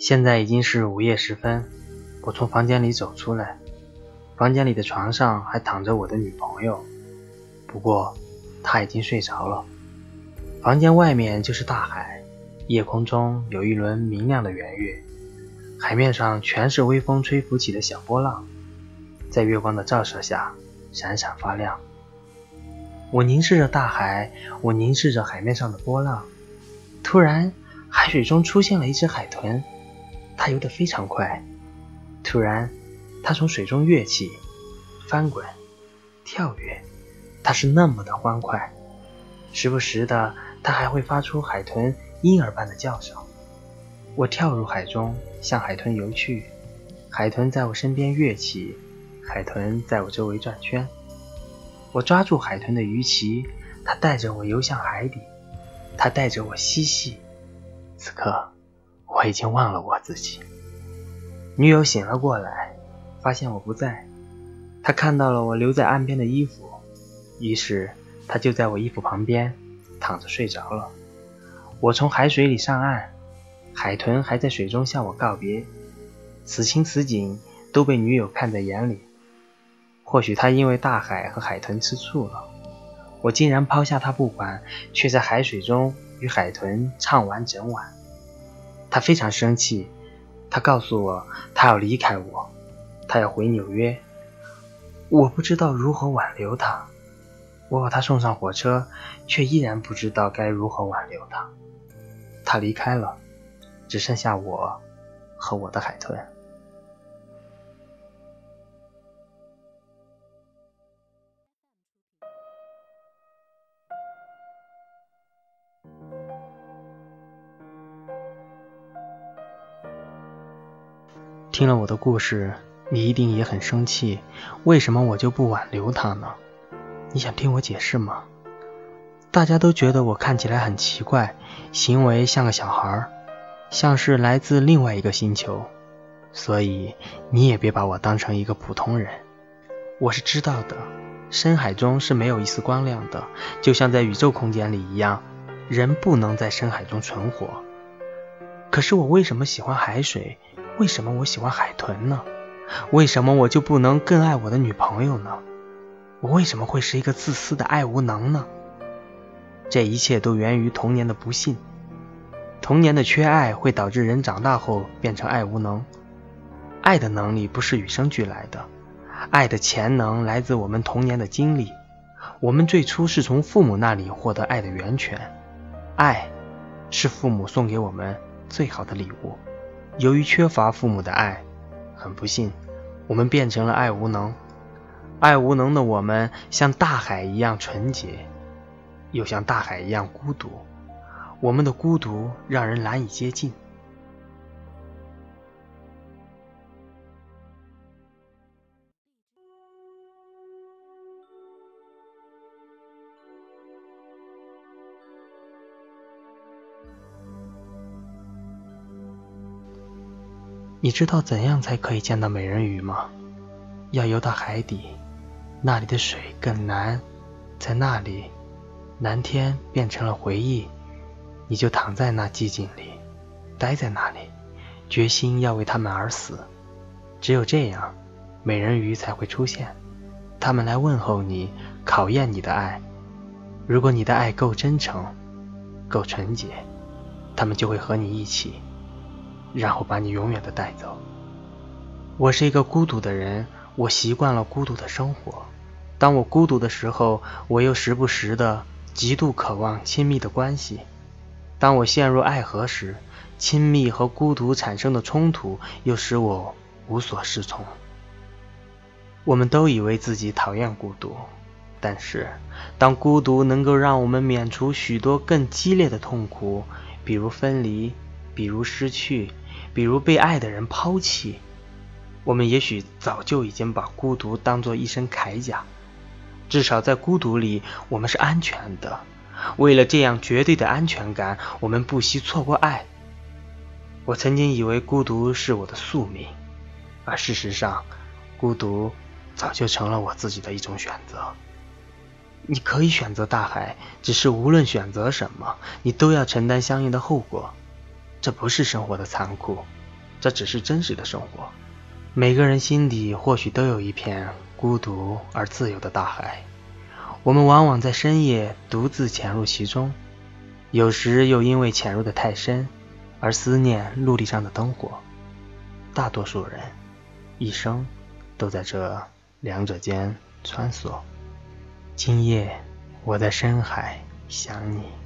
现在已经是午夜时分，我从房间里走出来，房间里的床上还躺着我的女朋友，不过她已经睡着了。房间外面就是大海，夜空中有一轮明亮的圆月，海面上全是微风吹拂起的小波浪，在月光的照射下闪闪发亮。我凝视着大海，我凝视着海面上的波浪，突然，海水中出现了一只海豚。它游得非常快，突然，它从水中跃起，翻滚，跳跃，它是那么的欢快。时不时的，它还会发出海豚婴儿般的叫声。我跳入海中，向海豚游去。海豚在我身边跃起，海豚在我周围转圈。我抓住海豚的鱼鳍，它带着我游向海底，它带着我嬉戏。此刻。我已经忘了我自己。女友醒了过来，发现我不在，她看到了我留在岸边的衣服，于是她就在我衣服旁边躺着睡着了。我从海水里上岸，海豚还在水中向我告别，此情此景都被女友看在眼里。或许她因为大海和海豚吃醋了，我竟然抛下她不管，却在海水中与海豚畅玩整晚。他非常生气，他告诉我他要离开我，他要回纽约。我不知道如何挽留他，我把他送上火车，却依然不知道该如何挽留他。他离开了，只剩下我和我的海豚。听了我的故事，你一定也很生气。为什么我就不挽留他呢？你想听我解释吗？大家都觉得我看起来很奇怪，行为像个小孩，像是来自另外一个星球，所以你也别把我当成一个普通人。我是知道的，深海中是没有一丝光亮的，就像在宇宙空间里一样，人不能在深海中存活。可是我为什么喜欢海水？为什么我喜欢海豚呢？为什么我就不能更爱我的女朋友呢？我为什么会是一个自私的爱无能呢？这一切都源于童年的不幸。童年的缺爱会导致人长大后变成爱无能。爱的能力不是与生俱来的，爱的潜能来自我们童年的经历。我们最初是从父母那里获得爱的源泉，爱是父母送给我们最好的礼物。由于缺乏父母的爱，很不幸，我们变成了爱无能。爱无能的我们，像大海一样纯洁，又像大海一样孤独。我们的孤独让人难以接近。你知道怎样才可以见到美人鱼吗？要游到海底，那里的水更蓝，在那里，蓝天变成了回忆，你就躺在那寂静里，待在那里，决心要为他们而死。只有这样，美人鱼才会出现，他们来问候你，考验你的爱。如果你的爱够真诚，够纯洁，他们就会和你一起。然后把你永远的带走。我是一个孤独的人，我习惯了孤独的生活。当我孤独的时候，我又时不时的极度渴望亲密的关系。当我陷入爱河时，亲密和孤独产生的冲突又使我无所适从。我们都以为自己讨厌孤独，但是当孤独能够让我们免除许多更激烈的痛苦，比如分离，比如失去。比如被爱的人抛弃，我们也许早就已经把孤独当做一身铠甲。至少在孤独里，我们是安全的。为了这样绝对的安全感，我们不惜错过爱。我曾经以为孤独是我的宿命，而事实上，孤独早就成了我自己的一种选择。你可以选择大海，只是无论选择什么，你都要承担相应的后果。这不是生活的残酷，这只是真实的生活。每个人心底或许都有一片孤独而自由的大海，我们往往在深夜独自潜入其中，有时又因为潜入的太深而思念陆地上的灯火。大多数人一生都在这两者间穿梭。今夜我在深海想你。